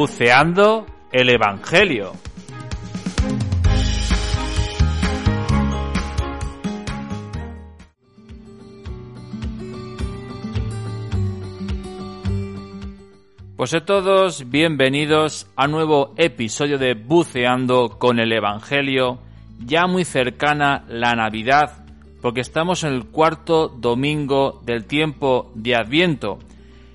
Buceando el Evangelio. Pues a todos bienvenidos a nuevo episodio de Buceando con el Evangelio, ya muy cercana la Navidad, porque estamos en el cuarto domingo del tiempo de Adviento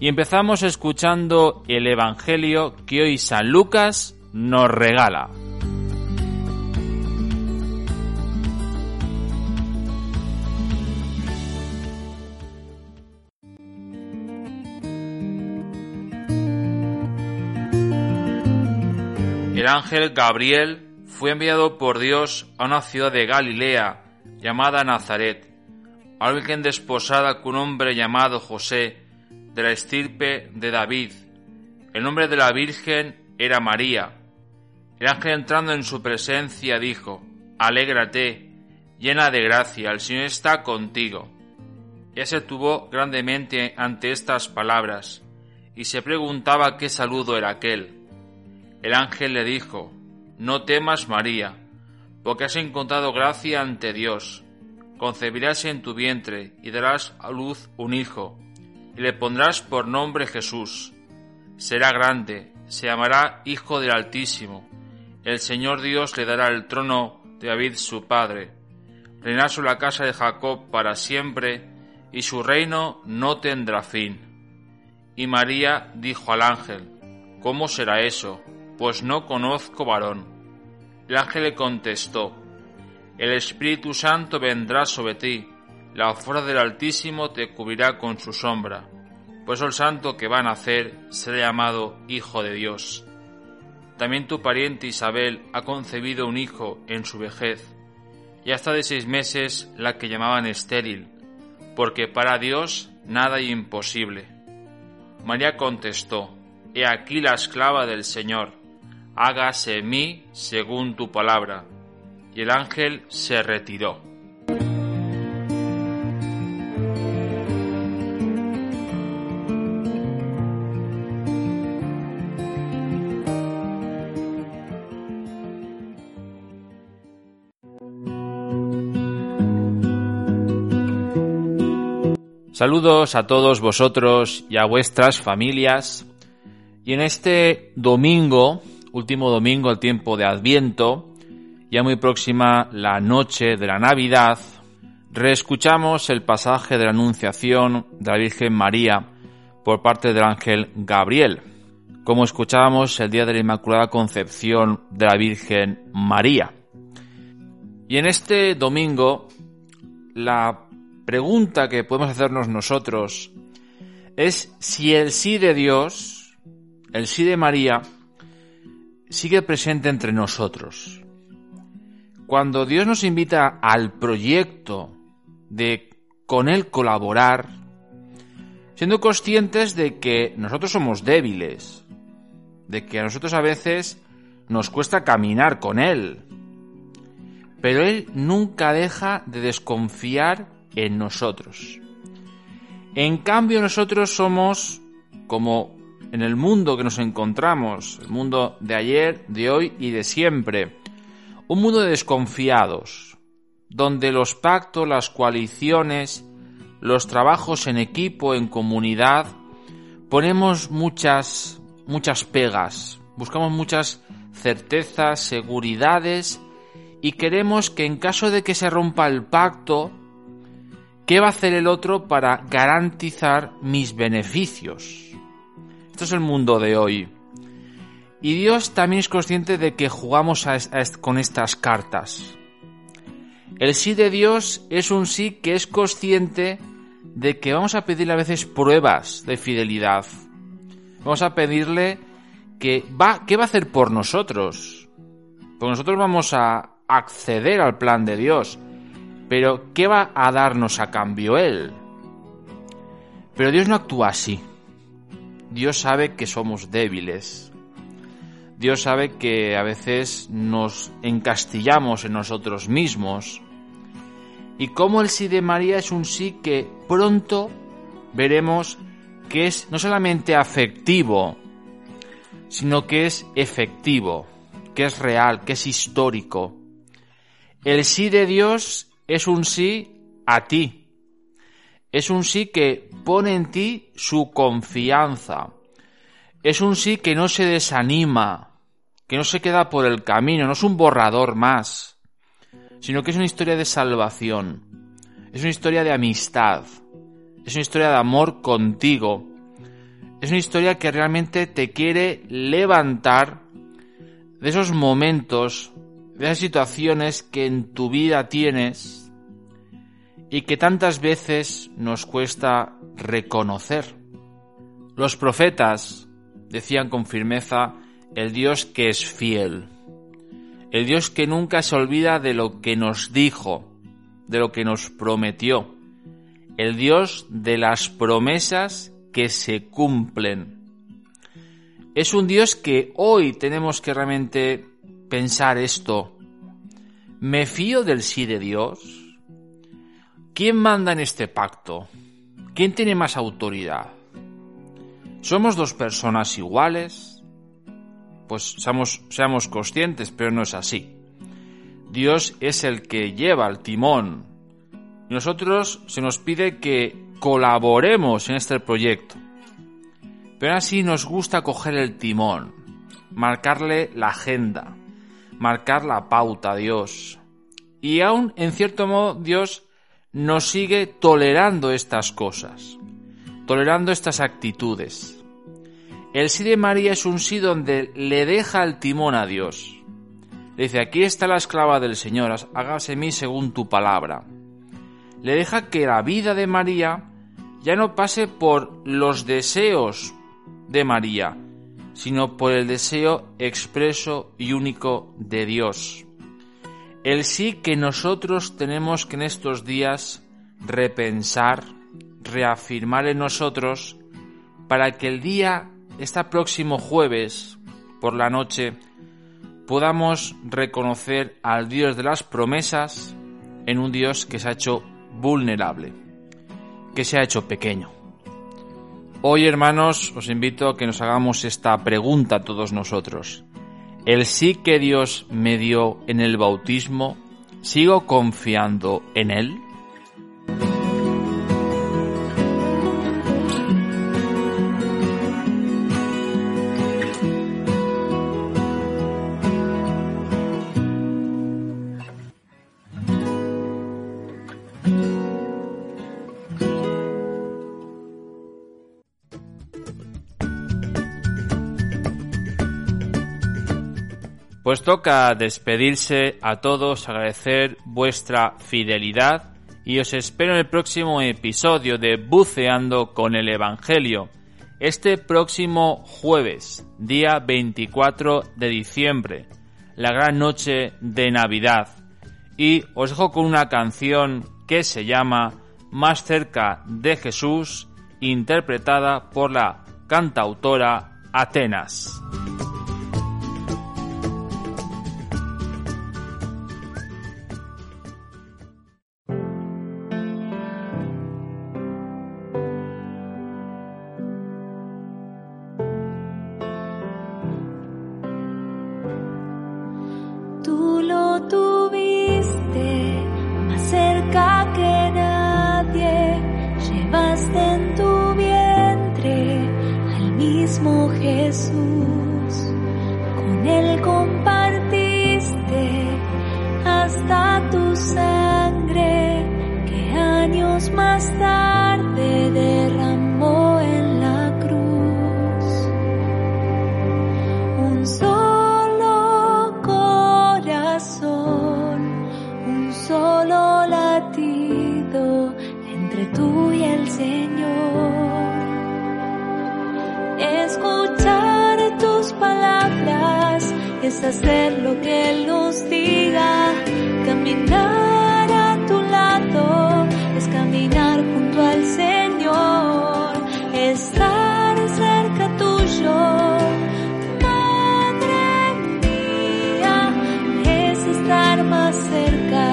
y empezamos escuchando el Evangelio que hoy San Lucas nos regala. El ángel Gabriel fue enviado por Dios a una ciudad de Galilea llamada Nazaret, a Virgen desposada con un hombre llamado José, de la estirpe de David. El nombre de la Virgen era María. El ángel entrando en su presencia dijo, Alégrate, llena de gracia, el Señor está contigo. Ella se tuvo grandemente ante estas palabras, y se preguntaba qué saludo era aquel. El ángel le dijo, No temas, María, porque has encontrado gracia ante Dios. Concebirás en tu vientre y darás a luz un hijo, y le pondrás por nombre Jesús. Será grande, se llamará Hijo del Altísimo. El Señor Dios le dará el trono de David su padre. Reinará sobre la casa de Jacob para siempre, y su reino no tendrá fin. Y María dijo al ángel, ¿Cómo será eso? pues no conozco varón. El ángel le contestó, El Espíritu Santo vendrá sobre ti, la fuerza del Altísimo te cubrirá con su sombra. Por eso el santo que va a nacer será llamado Hijo de Dios. También tu pariente Isabel ha concebido un hijo en su vejez, y hasta de seis meses la que llamaban estéril, porque para Dios nada hay imposible. María contestó, He aquí la esclava del Señor hágase en mí según tu palabra. Y el ángel se retiró. Saludos a todos vosotros y a vuestras familias. Y en este domingo último domingo, el tiempo de Adviento, ya muy próxima la noche de la Navidad, reescuchamos el pasaje de la Anunciación de la Virgen María por parte del ángel Gabriel, como escuchábamos el día de la Inmaculada Concepción de la Virgen María. Y en este domingo, la pregunta que podemos hacernos nosotros es si el sí de Dios, el sí de María, sigue presente entre nosotros. Cuando Dios nos invita al proyecto de con Él colaborar, siendo conscientes de que nosotros somos débiles, de que a nosotros a veces nos cuesta caminar con Él, pero Él nunca deja de desconfiar en nosotros. En cambio nosotros somos como en el mundo que nos encontramos, el mundo de ayer, de hoy y de siempre. Un mundo de desconfiados, donde los pactos, las coaliciones, los trabajos en equipo, en comunidad, ponemos muchas, muchas pegas, buscamos muchas certezas, seguridades y queremos que en caso de que se rompa el pacto, ¿qué va a hacer el otro para garantizar mis beneficios? Esto es el mundo de hoy. Y Dios también es consciente de que jugamos con estas cartas. El sí de Dios es un sí que es consciente de que vamos a pedirle a veces pruebas de fidelidad. Vamos a pedirle que va, ¿qué va a hacer por nosotros? Pues nosotros vamos a acceder al plan de Dios. Pero ¿qué va a darnos a cambio Él? Pero Dios no actúa así. Dios sabe que somos débiles. Dios sabe que a veces nos encastillamos en nosotros mismos. Y como el sí de María es un sí que pronto veremos que es no solamente afectivo, sino que es efectivo, que es real, que es histórico. El sí de Dios es un sí a ti. Es un sí que pone en ti su confianza. Es un sí que no se desanima, que no se queda por el camino, no es un borrador más, sino que es una historia de salvación. Es una historia de amistad. Es una historia de amor contigo. Es una historia que realmente te quiere levantar de esos momentos, de esas situaciones que en tu vida tienes y que tantas veces nos cuesta reconocer. Los profetas decían con firmeza el Dios que es fiel, el Dios que nunca se olvida de lo que nos dijo, de lo que nos prometió, el Dios de las promesas que se cumplen. Es un Dios que hoy tenemos que realmente pensar esto. ¿Me fío del sí de Dios? ¿Quién manda en este pacto? ¿Quién tiene más autoridad? ¿Somos dos personas iguales? Pues seamos, conscientes, pero no es así. Dios es el que lleva el timón. Nosotros se nos pide que colaboremos en este proyecto. Pero así nos gusta coger el timón, marcarle la agenda, marcar la pauta Dios. Y aún, en cierto modo, Dios nos sigue tolerando estas cosas, tolerando estas actitudes. El sí de María es un sí donde le deja el timón a Dios. Le dice, aquí está la esclava del Señor, hágase mí según tu palabra le deja que la vida de María ya no pase por los deseos de María, sino por el deseo expreso y único de Dios. El sí que nosotros tenemos que en estos días repensar, reafirmar en nosotros, para que el día, este próximo jueves, por la noche, podamos reconocer al Dios de las promesas en un Dios que se ha hecho vulnerable, que se ha hecho pequeño. Hoy, hermanos, os invito a que nos hagamos esta pregunta a todos nosotros. ¿El sí que Dios me dio en el bautismo, sigo confiando en Él? Pues toca despedirse a todos, agradecer vuestra fidelidad y os espero en el próximo episodio de Buceando con el Evangelio. Este próximo jueves, día 24 de diciembre, la gran noche de Navidad. Y os dejo con una canción que se llama Más cerca de Jesús, interpretada por la cantautora Atenas. Hacer lo que Él nos diga, caminar a tu lado, es caminar junto al Señor, estar cerca tuyo. Madre mía, es estar más cerca,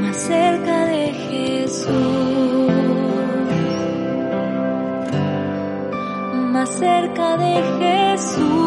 más cerca de Jesús, cerca de Jesús.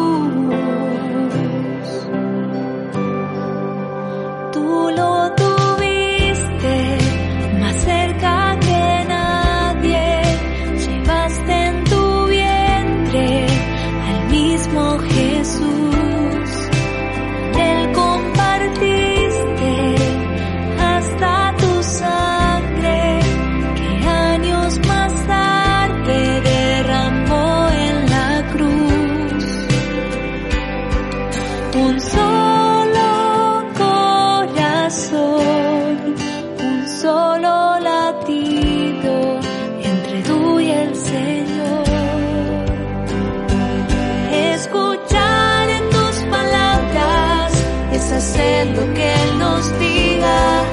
hacer lo que Él nos diga,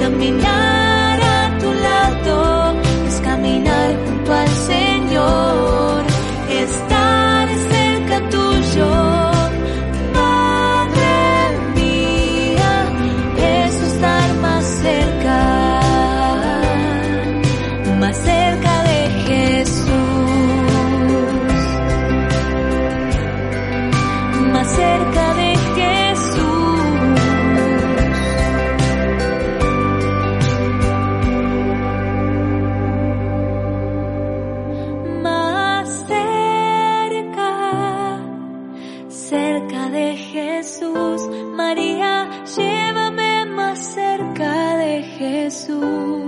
caminar. de Jesús, María, llévame más cerca de Jesús.